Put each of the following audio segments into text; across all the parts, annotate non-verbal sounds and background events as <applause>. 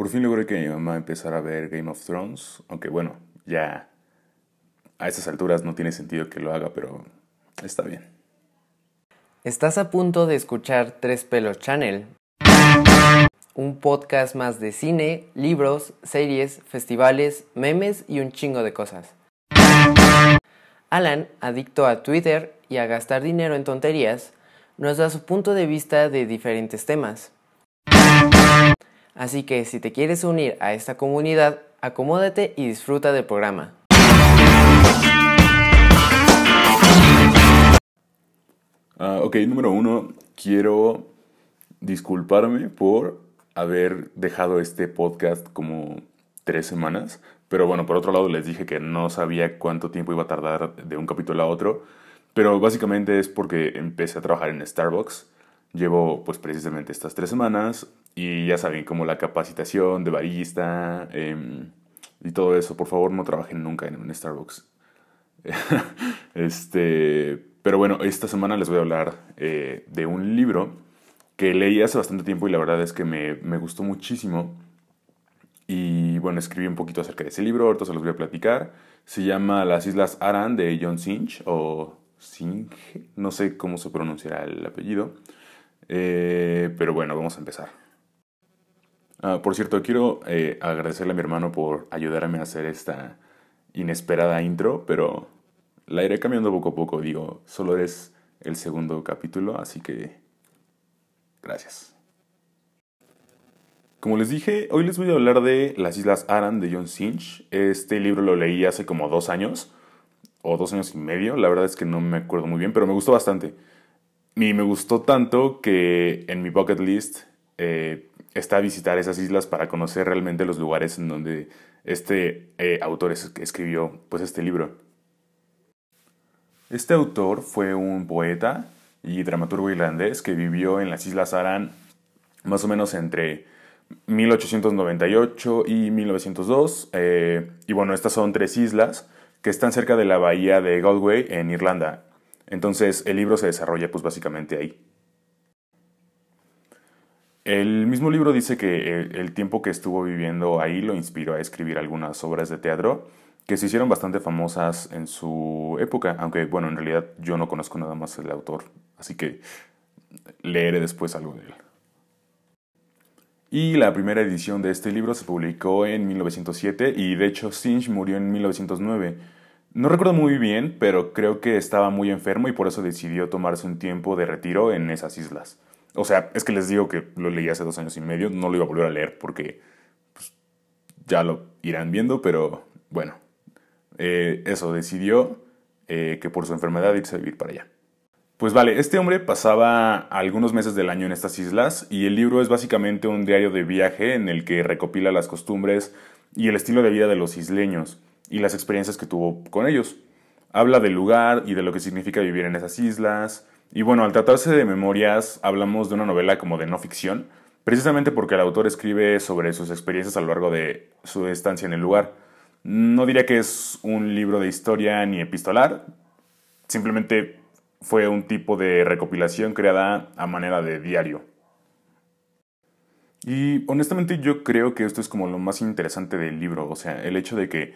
Por fin logré que mi mamá empezara a ver Game of Thrones, aunque bueno, ya a estas alturas no tiene sentido que lo haga, pero está bien. Estás a punto de escuchar Tres Pelos Channel, un podcast más de cine, libros, series, festivales, memes y un chingo de cosas. Alan, adicto a Twitter y a gastar dinero en tonterías, nos da su punto de vista de diferentes temas. Así que si te quieres unir a esta comunidad, acomódate y disfruta del programa. Ah, ok, número uno, quiero disculparme por haber dejado este podcast como tres semanas. Pero bueno, por otro lado les dije que no sabía cuánto tiempo iba a tardar de un capítulo a otro. Pero básicamente es porque empecé a trabajar en Starbucks. Llevo pues precisamente estas tres semanas y ya saben, como la capacitación de barista em, y todo eso. Por favor, no trabajen nunca en un Starbucks. <laughs> este, pero bueno, esta semana les voy a hablar eh, de un libro que leí hace bastante tiempo y la verdad es que me, me gustó muchísimo. Y bueno, escribí un poquito acerca de ese libro, ahorita se los voy a platicar. Se llama Las Islas Aran de John Sinch, o Singe, no sé cómo se pronunciará el apellido. Eh, pero bueno, vamos a empezar. Ah, por cierto, quiero eh, agradecerle a mi hermano por ayudarme a hacer esta inesperada intro, pero la iré cambiando poco a poco. Digo, solo es el segundo capítulo, así que Gracias. Como les dije, hoy les voy a hablar de Las Islas Aran de John Sinch. Este libro lo leí hace como dos años, o dos años y medio, la verdad es que no me acuerdo muy bien, pero me gustó bastante. Y me gustó tanto que en mi bucket list eh, está visitar esas islas para conocer realmente los lugares en donde este eh, autor escribió pues, este libro. Este autor fue un poeta y dramaturgo irlandés que vivió en las Islas Aran más o menos entre 1898 y 1902. Eh, y bueno, estas son tres islas que están cerca de la bahía de Galway en Irlanda. Entonces el libro se desarrolla pues básicamente ahí. El mismo libro dice que el tiempo que estuvo viviendo ahí lo inspiró a escribir algunas obras de teatro que se hicieron bastante famosas en su época, aunque bueno, en realidad yo no conozco nada más el autor, así que leeré después algo de él. Y la primera edición de este libro se publicó en 1907 y de hecho Sinch murió en 1909. No recuerdo muy bien, pero creo que estaba muy enfermo y por eso decidió tomarse un tiempo de retiro en esas islas. O sea, es que les digo que lo leí hace dos años y medio, no lo iba a volver a leer porque pues, ya lo irán viendo, pero bueno, eh, eso, decidió eh, que por su enfermedad irse a vivir para allá. Pues vale, este hombre pasaba algunos meses del año en estas islas y el libro es básicamente un diario de viaje en el que recopila las costumbres y el estilo de vida de los isleños y las experiencias que tuvo con ellos. Habla del lugar y de lo que significa vivir en esas islas. Y bueno, al tratarse de memorias, hablamos de una novela como de no ficción, precisamente porque el autor escribe sobre sus experiencias a lo largo de su estancia en el lugar. No diría que es un libro de historia ni epistolar, simplemente fue un tipo de recopilación creada a manera de diario. Y honestamente yo creo que esto es como lo más interesante del libro, o sea, el hecho de que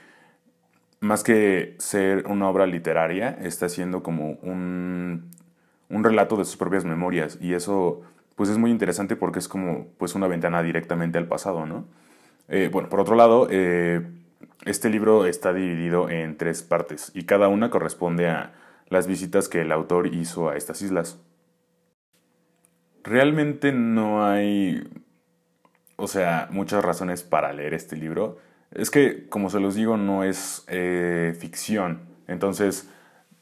más que ser una obra literaria, está siendo como un, un relato de sus propias memorias y eso pues es muy interesante porque es como pues una ventana directamente al pasado, ¿no? Eh, bueno, por otro lado, eh, este libro está dividido en tres partes y cada una corresponde a las visitas que el autor hizo a estas islas. Realmente no hay, o sea, muchas razones para leer este libro. Es que, como se los digo, no es eh, ficción. Entonces,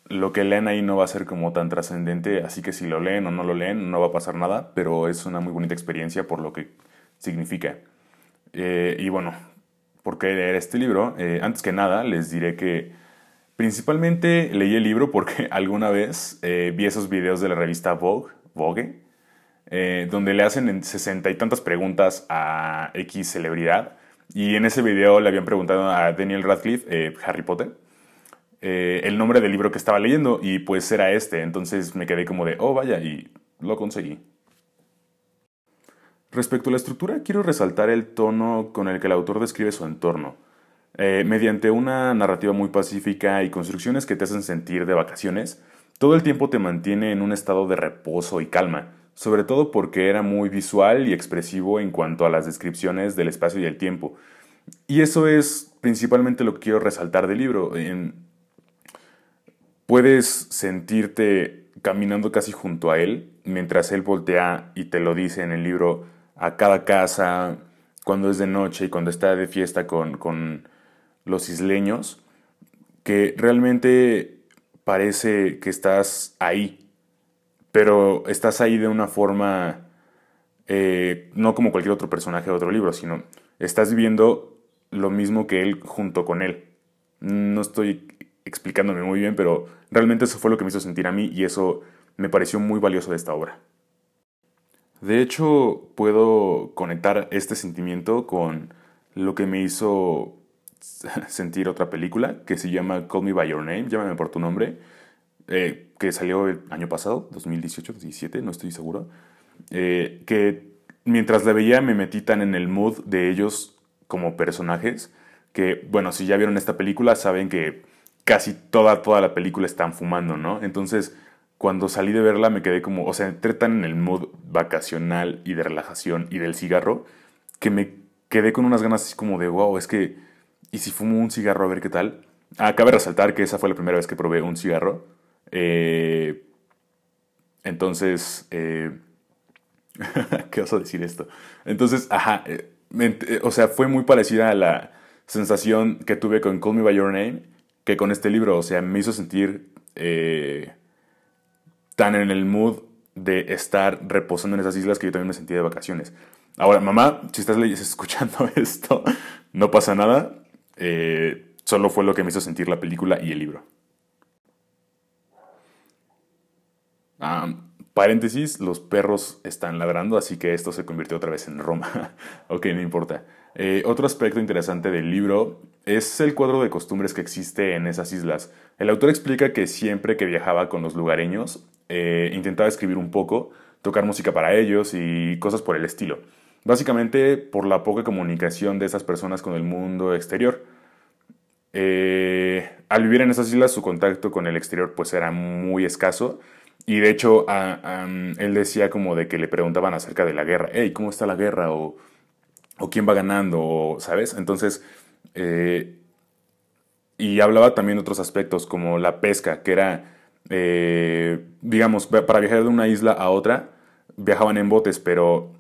lo que leen ahí no va a ser como tan trascendente, así que si lo leen o no lo leen, no va a pasar nada, pero es una muy bonita experiencia por lo que significa. Eh, y bueno, por qué leer este libro. Eh, antes que nada, les diré que principalmente leí el libro porque <laughs> alguna vez vi esos videos de la revista Vogue, Vogue donde le hacen sesenta y tantas preguntas a X celebridad. Y en ese video le habían preguntado a Daniel Radcliffe, Harry Potter, el nombre del libro que estaba leyendo y pues era este. Entonces me quedé como de, oh vaya, y lo conseguí. Respecto a la estructura, quiero resaltar el tono con el que el autor describe su entorno. Eh, mediante una narrativa muy pacífica y construcciones que te hacen sentir de vacaciones, todo el tiempo te mantiene en un estado de reposo y calma, sobre todo porque era muy visual y expresivo en cuanto a las descripciones del espacio y el tiempo. Y eso es principalmente lo que quiero resaltar del libro. puedes sentirte caminando casi junto a él, mientras él voltea y te lo dice en el libro a cada casa, cuando es de noche y cuando está de fiesta con, con los isleños, que realmente parece que estás ahí, pero estás ahí de una forma, eh, no como cualquier otro personaje de otro libro, sino estás viviendo lo mismo que él junto con él. No estoy explicándome muy bien, pero realmente eso fue lo que me hizo sentir a mí y eso me pareció muy valioso de esta obra. De hecho, puedo conectar este sentimiento con lo que me hizo <laughs> sentir otra película que se llama Call Me By Your Name, llámame por tu nombre, eh, que salió el año pasado, 2018, 2017, no estoy seguro, eh, que mientras la veía me metí tan en el mood de ellos como personajes, que bueno, si ya vieron esta película saben que casi toda, toda la película están fumando, ¿no? Entonces, cuando salí de verla me quedé como, o sea, entré tan en el mood vacacional y de relajación y del cigarro, que me quedé con unas ganas así como de, wow, es que y si fumo un cigarro a ver qué tal. Ah, cabe resaltar que esa fue la primera vez que probé un cigarro. Eh, entonces, eh, <laughs> ¿qué vas a decir esto? Entonces, ajá, eh, o sea, fue muy parecida a la sensación que tuve con Call Me By Your Name que con este libro. O sea, me hizo sentir tan en el mood de estar reposando en esas islas que yo también me sentía de vacaciones. Ahora, mamá, si estás <laughs> escuchando esto, no pasa nada. Eh, solo fue lo que me hizo sentir la película y el libro. Paréntesis, los perros están ladrando, así que esto se convirtió otra vez en Roma. <laughs> ok, no importa. Eh, otro aspecto interesante del libro es el cuadro de costumbres que existe en esas islas. El autor explica que siempre que viajaba con los lugareños, eh, intentaba escribir un poco, tocar música para ellos y cosas por el estilo. Básicamente por la poca comunicación de esas personas con el mundo exterior. Eh, al vivir en esas islas su contacto con el exterior pues era muy escaso y de hecho él decía como de que le preguntaban acerca de la guerra, hey, ¿cómo está la guerra? O, o quién va ganando, ¿sabes? Entonces, eh, y hablaba también de otros aspectos como la pesca, que era, eh, digamos, para viajar de una isla a otra, viajaban en botes, pero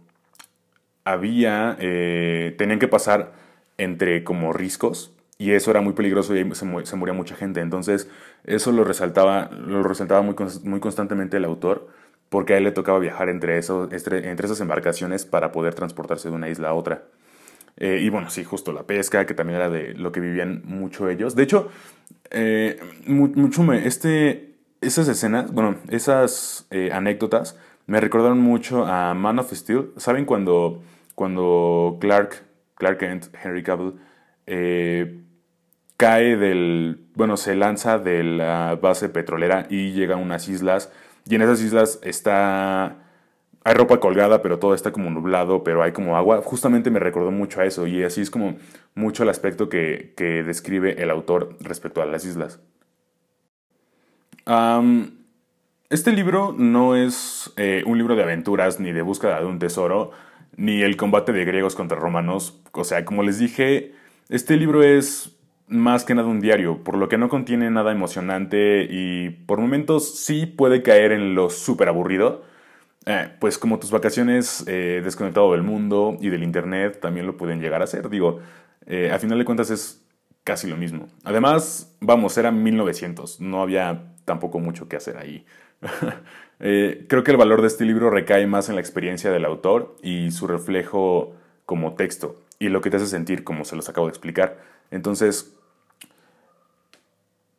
había, eh, tenían que pasar entre como riscos y eso era muy peligroso y se, se moría mucha gente. Entonces eso lo resaltaba, lo resaltaba muy, muy constantemente el autor porque a él le tocaba viajar entre, eso, entre, esas embarcaciones para poder transportarse de una isla a otra. Eh, y bueno, sí, justo la pesca, que también era de lo que vivían mucho ellos. De hecho, eh, mucho me, este, esas escenas, bueno, esas anécdotas me recordaron mucho a Man of Steel. ¿Saben cuando cuando Clark, Clark Kent, Henry Cavill, eh, cae del, bueno, se lanza de la base petrolera y llega a unas islas, y en esas islas está, hay ropa colgada, pero todo está como nublado, pero hay como agua, justamente me recordó mucho a eso, y así es como mucho el aspecto que, describe el autor respecto a las islas. este libro no es eh, un libro de aventuras ni de búsqueda de un tesoro, ni el combate de griegos contra romanos. O sea, como les dije, este libro es más que nada un diario, por lo que no contiene nada emocionante y por momentos sí puede caer en lo súper aburrido. Eh, pues como tus vacaciones eh, desconectado del mundo y del internet también lo pueden llegar a ser. Digo, eh, a final de cuentas es casi lo mismo. Además, vamos, era 1900, no había tampoco mucho que hacer ahí. <laughs> Creo que el valor de este libro recae más en la experiencia del autor y su reflejo como texto y lo que te hace sentir, como se los acabo de explicar. Entonces,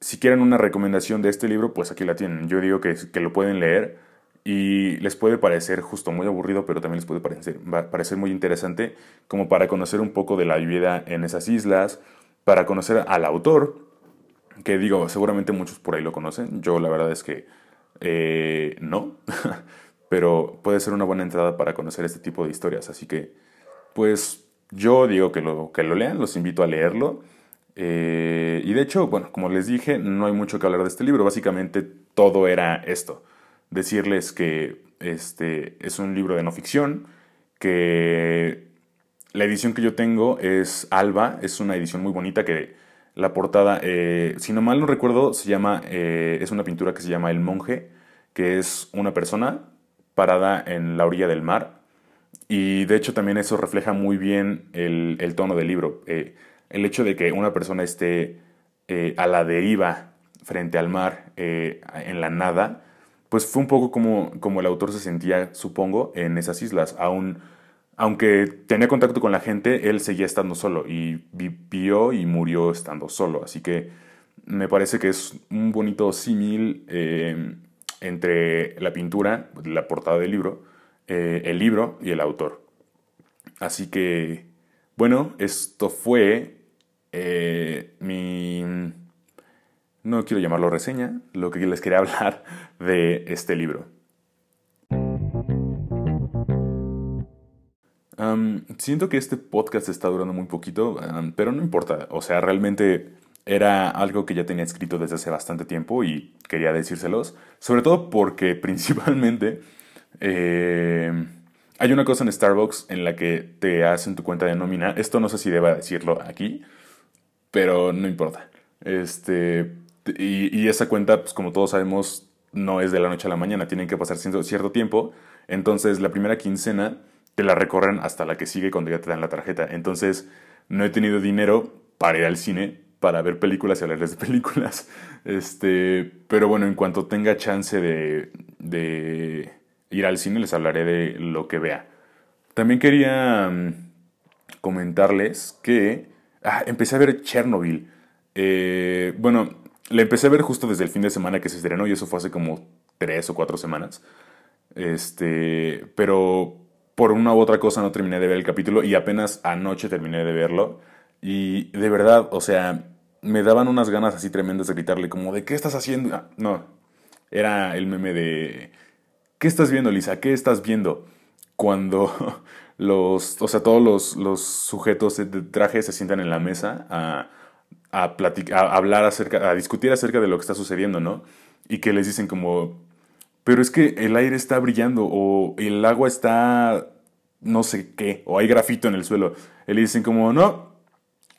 si quieren una recomendación de este libro, pues aquí la tienen. Yo digo que, lo pueden leer y les puede parecer justo muy aburrido, pero también les puede parecer, parecer muy interesante como para conocer un poco de la vida en esas islas, para conocer al autor, que digo, seguramente muchos por ahí lo conocen. Yo la verdad es que eh, no, <laughs> pero puede ser una buena entrada para conocer este tipo de historias. Así que, pues yo digo que lo, que lo lean, los invito a leerlo. Eh, y de hecho, bueno, como les dije, no hay mucho que hablar de este libro. Básicamente todo era esto. Decirles que este es un libro de no ficción, que la edición que yo tengo es Alba, es una edición muy bonita que la portada, eh, si no mal no recuerdo, se llama, eh, es una pintura que se llama El Monje, que es una persona parada en la orilla del mar. Y de hecho también eso refleja muy bien el, tono del libro. El hecho de que una persona esté a la deriva frente al mar, en la nada, pues fue un poco como, como el autor se sentía, supongo, en esas islas. Aunque tenía contacto con la gente, él seguía estando solo y vivió y murió estando solo. Así que me parece que es un bonito símil eh, entre la pintura, la portada del libro, eh, el libro y el autor. Así que, bueno, esto fue eh, mi... No quiero llamarlo reseña, lo que les quería <laughs> hablar de este libro. siento que este podcast está durando muy poquito, pero no importa. O sea, realmente era algo que ya tenía escrito desde hace bastante tiempo y quería decírselos. Sobre todo porque <laughs> principalmente em, hay una cosa en Starbucks en la que te hacen tu cuenta de nómina. Esto no sé si deba decirlo aquí, pero no importa. Este, y, y esa cuenta, pues como todos sabemos, no es de la noche a la mañana. Tienen que pasar cierto tiempo. Entonces, la primera quincena te la recorren hasta la que sigue cuando ya te dan la tarjeta. Entonces, no he tenido dinero para ir al cine, para ver películas y hablarles de películas. Este, pero bueno, en cuanto tenga chance de, de ir al cine, les hablaré de lo que vea. También quería mm, comentarles que ah, empecé a ver Chernobyl. Eh, bueno, la empecé a ver justo desde el fin de semana que se estrenó y eso fue hace como tres o cuatro semanas. Este, pero por una u otra cosa no terminé de ver el capítulo y apenas anoche terminé de verlo. Y de verdad, o sea, me daban unas ganas así tremendas de gritarle como de ¿qué estás haciendo? Ah, no, era el meme de ¿qué estás viendo, Lisa? ¿Qué estás viendo? Cuando <laughs> los, o sea, todos los, los sujetos de traje se sientan en la mesa a, a, platicar, hablar acerca, a discutir acerca de lo que está sucediendo, ¿no? Y que les dicen como, pero es que el aire está brillando o el agua está no sé qué, o hay grafito en el suelo. Y le dicen como, no,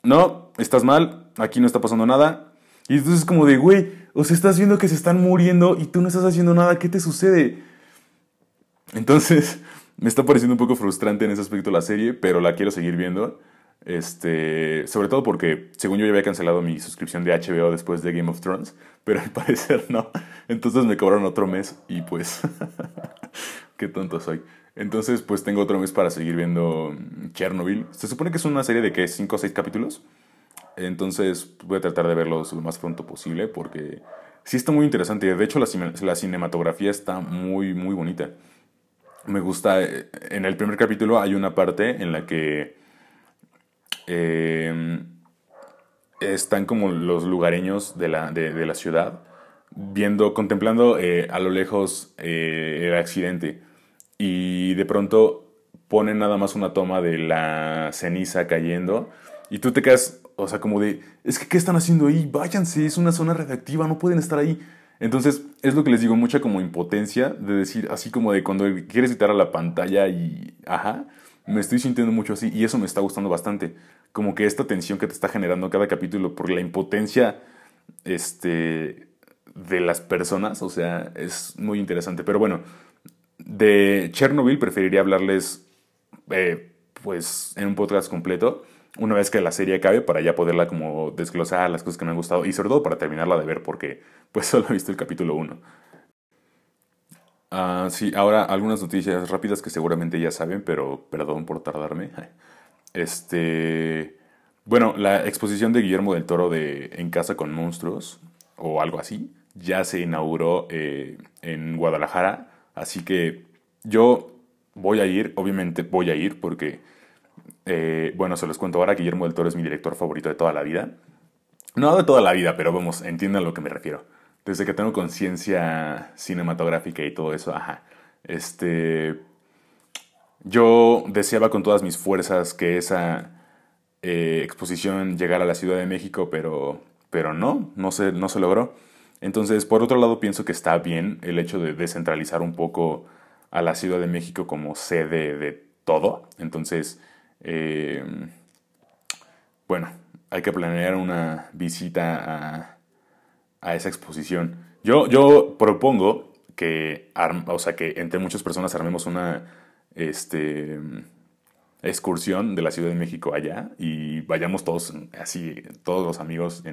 no, estás mal, aquí no está pasando nada. Y entonces es como de, güey, o sea, estás viendo que se están muriendo y tú no estás haciendo nada, ¿qué te sucede? Entonces, me está pareciendo un poco frustrante en ese aspecto la serie, pero la quiero seguir viendo. Este, sobre todo porque, según yo, ya había cancelado mi suscripción de HBO después de Game of Thrones, pero al <laughs> parecer no. Entonces me cobraron otro mes y pues, <laughs> qué tonto soy. Entonces, pues tengo otro mes para seguir viendo Chernobyl. Se supone que es una serie de que 5 o 6 capítulos. Entonces, voy a tratar de verlos lo más pronto posible porque sí está muy interesante. De hecho, la, la cinematografía está muy, muy bonita. Me gusta. Eh, en el primer capítulo hay una parte en la que Em, están como los lugareños de la, de, la ciudad viendo, contemplando eh, a lo lejos eh, el accidente y de pronto ponen nada más una toma de la ceniza cayendo y tú te quedas, o sea, como de, es que ¿qué están haciendo ahí? Váyanse, es una zona redactiva, no pueden estar ahí. Entonces, es lo que les digo, mucha como impotencia de decir, así como de cuando quieres quitar a la pantalla y, ajá, me estoy sintiendo mucho así y eso me está gustando bastante. Como que esta tensión que te está generando cada capítulo por la impotencia este, de las personas, o sea, es muy interesante. Pero bueno, de Chernobyl preferiría hablarles eh, pues en un podcast completo una vez que la serie acabe para ya poderla como desglosar las cosas que me han gustado y sobre todo para terminarla de ver porque <laughs> pues solo he visto el capítulo 1. Ah, sí, ahora algunas noticias rápidas que seguramente ya saben, pero perdón por tardarme. <laughs> Este, bueno, la exposición de Guillermo del Toro de En casa con monstruos o algo así ya se inauguró eh, en Guadalajara, así que yo voy a ir, obviamente voy a ir porque, eh, bueno, se los cuento ahora, Guillermo del Toro es mi director favorito de toda la vida. No de toda la vida, pero vamos, entiendan a lo que me refiero desde que tengo conciencia cinematográfica y todo eso, ajá. Este, yo deseaba con todas mis fuerzas que esa eh, exposición llegara a la Ciudad de México, pero, pero no, no se, no se logró. Entonces, por otro lado, pienso que está bien el hecho de descentralizar un poco a la Ciudad de México como sede de todo. Entonces, eh, bueno, hay que planear una visita a, esa exposición. Yo, yo propongo que, o sea, que entre muchas personas armemos una este, excursión de la Ciudad de México allá y vayamos todos, así, todos los amigos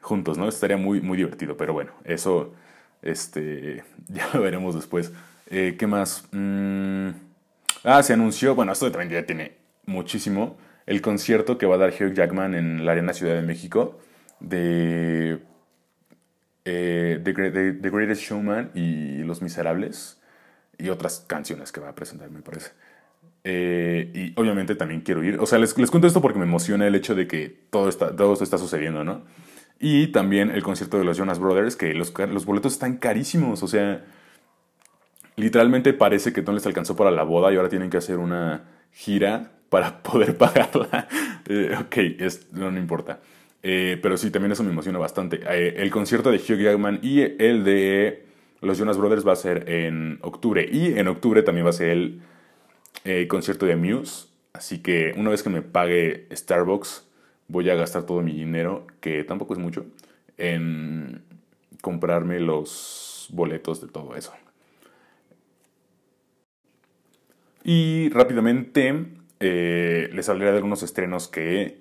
juntos, ¿no? Estaría muy, muy divertido, pero bueno, eso este, <laughs> ya lo veremos después. Eh, ¿Qué más? Mm, ah, se anunció, bueno, esto también ya tiene muchísimo, el concierto que va a dar Hugh Jackman en la Arena Ciudad de México de eh, The, Greatest Showman y Los Miserables y otras canciones que va a presentar, me parece. Eh, y obviamente también quiero ir. O sea, les, les, cuento esto porque me emociona el hecho de que todo, está, todo esto está sucediendo, ¿no? Y también el concierto de los Jonas Brothers, que los, los boletos están carísimos. O sea, literalmente parece que no les alcanzó para la boda y ahora tienen que hacer una gira para <laughs> poder pagarla. Eh, ok, es, no, importa. Eh, pero sí, también eso me emociona bastante. Eh, el concierto de Hugh Jackman y el de los Jonas Brothers va a ser en octubre. Y en octubre también va a ser el concierto de Muse. Así que una vez que me pague Starbucks, voy a gastar todo mi dinero, que tampoco es mucho, en comprarme los boletos de todo eso. Y rápidamente eh, les hablaré de algunos estrenos que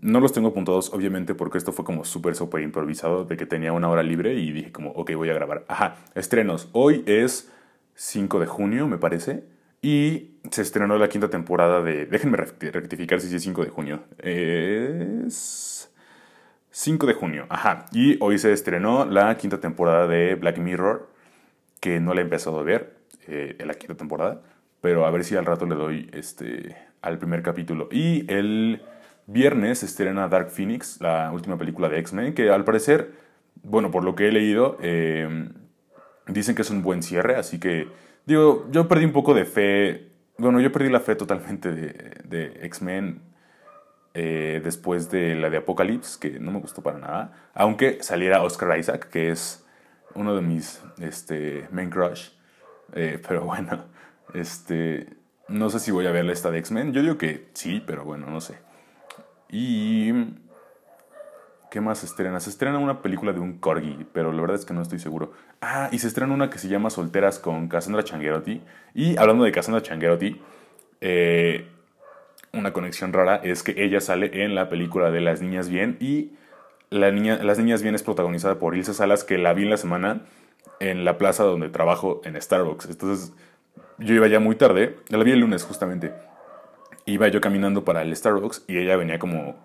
no los tengo apuntados, obviamente, porque esto fue como súper, súper improvisado, de que tenía una hora libre y dije como, ok, voy a grabar. Ajá, estrenos. Hoy es 5 de junio, me parece. Y se estrenó la quinta temporada de... Déjenme rectificar si es 5 de junio. Es... 5 de junio, ajá. Y hoy se estrenó la quinta temporada de Black Mirror, que no la he empezado a ver, eh, en la quinta temporada. Pero a ver si al rato le doy este, al primer capítulo. Y el viernes estrena Dark Phoenix, la última película de X-Men, que al parecer, bueno, por lo que he leído, eh, dicen que es un buen cierre, así que, digo, yo perdí un poco de fe, bueno, yo perdí la fe totalmente de, de X-Men eh, después de la de Apocalypse, que no me gustó para nada, aunque saliera Oscar Isaac, que es uno de mis este, main crush, eh, pero bueno. Este, no sé si voy a ver esta de X-Men. Yo digo que sí, pero bueno, no sé. Y... ¿Qué más estrena? Se estrena una película de un corgi, pero la verdad es que no estoy seguro. Ah, y se estrena una que se llama Solteras con Cassandra Changuerotti. Y hablando de Cassandra Changuerotti, eh, una conexión rara es que ella sale en la película de Las Niñas Bien y Las Niñas Bien es protagonizada por Ilse Salas, que la vi en la semana en la plaza donde trabajo en Starbucks. Entonces yo iba ya muy tarde, la vi el lunes justamente. Iba yo caminando para el Starbucks y ella venía como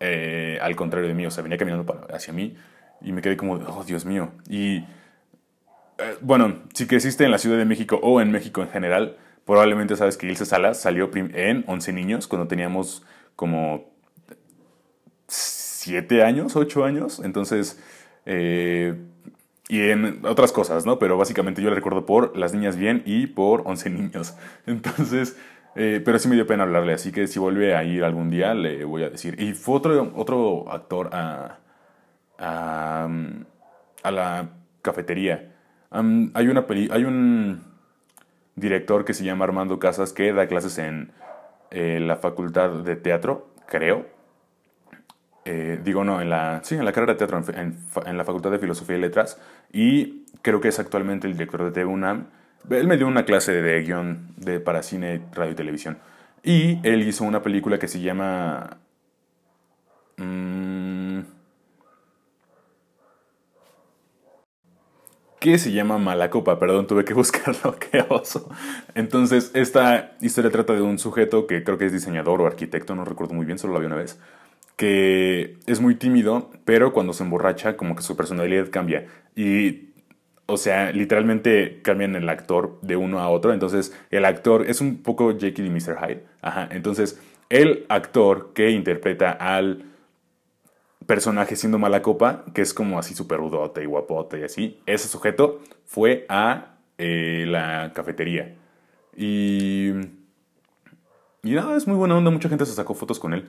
eh, al contrario de mí, o sea, venía caminando hacia mí y me quedé como, oh Dios mío. Y eh, bueno, si creciste en la Ciudad de México o en México en general, probablemente sabes que Ilse Salas salió en 11 niños cuando teníamos como 7 años, 8 años. Entonces, eh, y en otras cosas, ¿no? Pero básicamente yo la recuerdo por Las Niñas Bien y por 11 niños. <laughs> Entonces, eh, pero sí me dio pena hablarle, así que si vuelve a ir algún día le voy a decir. Y fue otro, otro actor a, a, a la cafetería. hay, una hay un director que se llama Armando Casas que da clases en eh, la facultad de teatro, creo eh, digo no, en la, sí, en la carrera de teatro, en, la Facultad de Filosofía y Letras, y creo que es actualmente el director de TV UNAM. Él me dio una clase de guion de, para cine, radio y televisión. Y él hizo una película que se llama... Mmm, que se llama Malacopa, perdón, tuve que <laughs> buscarlo, qué oso. Entonces, esta historia trata de un sujeto que creo que es diseñador o arquitecto, no recuerdo muy bien, solo la vi una vez, que es muy tímido, pero cuando se emborracha como que su personalidad cambia. Y, o sea, literalmente cambian el actor de uno a otro. Entonces, el actor es un poco Jekyll y Mr. Hyde. Ajá. Entonces, el actor que interpreta al personaje siendo mala copa, que es como así súper rudote y guapote y así, ese sujeto fue a eh, la cafetería. Y, y nada, es muy buena onda, mucha gente se sacó fotos con él.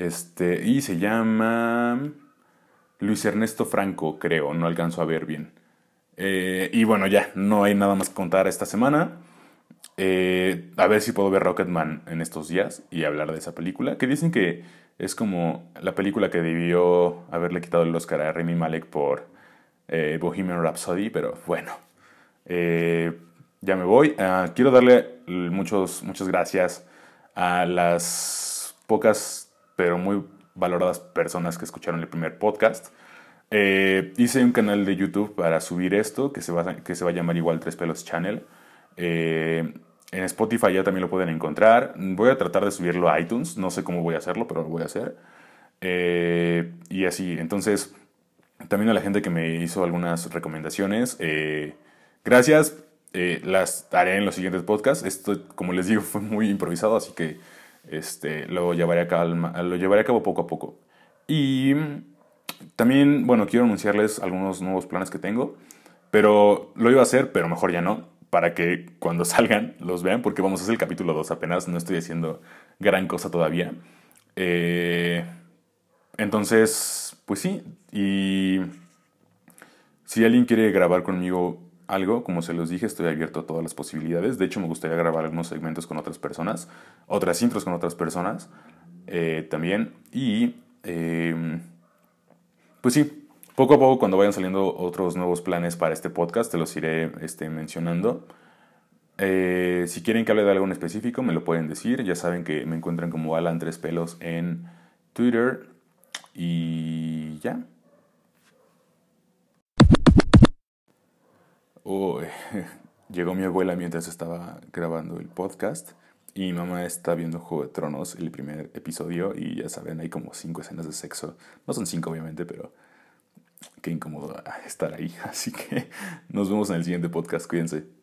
Este, y se llama Luis Ernesto Franco, creo, no alcanzo a ver bien. Eh, y bueno, ya, no hay nada más que contar esta semana. Eh, a ver si puedo ver Rocketman en estos días y hablar de esa película, que dicen que es como la película que debió haberle quitado el Oscar a Remy Malek por eh, Bohemian Rhapsody, pero bueno, ya me voy. Ah, quiero darle muchos, muchas gracias a las pocas pero muy valoradas personas que escucharon el primer podcast. Eh, hice un canal de YouTube para subir esto, que se va, que se va a llamar igual Tres Pelos Channel. Eh, en Spotify ya también lo pueden encontrar. Voy a tratar de subirlo a iTunes. No sé cómo voy a hacerlo, pero lo voy a hacer. Eh, y así, entonces, también a la gente que me hizo algunas recomendaciones. gracias. las haré en los siguientes podcasts. Esto, como les digo, <laughs> fue muy improvisado, así que este, lo, llevaré a cabo, lo llevaré a cabo poco a poco. Y también, bueno, quiero anunciarles algunos nuevos planes que tengo, pero lo iba a hacer, pero mejor ya no, para que cuando <laughs> salgan los vean, porque vamos a hacer el capítulo 2 apenas, no estoy haciendo gran cosa todavía. Eh, entonces, pues sí, y si alguien quiere grabar conmigo algo, como se los dije, estoy abierto a todas las posibilidades. De hecho, me gustaría grabar algunos segmentos con otras personas, otras intros con otras personas eh, también. Y em, pues sí, poco a poco cuando vayan saliendo otros nuevos planes para este podcast, te los iré este, mencionando. Eh, si quieren que hable de algo en específico, me lo pueden decir. Ya saben que me encuentran como Alan Tres Pelos en Twitter. Y ya. <laughs> llegó mi abuela mientras estaba grabando el podcast y mi mamá está viendo Juego de Tronos, el primer episodio, y ya saben, hay como cinco escenas de sexo. No son cinco, obviamente, pero qué incómodo estar ahí. <laughs> Así que nos vemos en el siguiente podcast. Cuídense.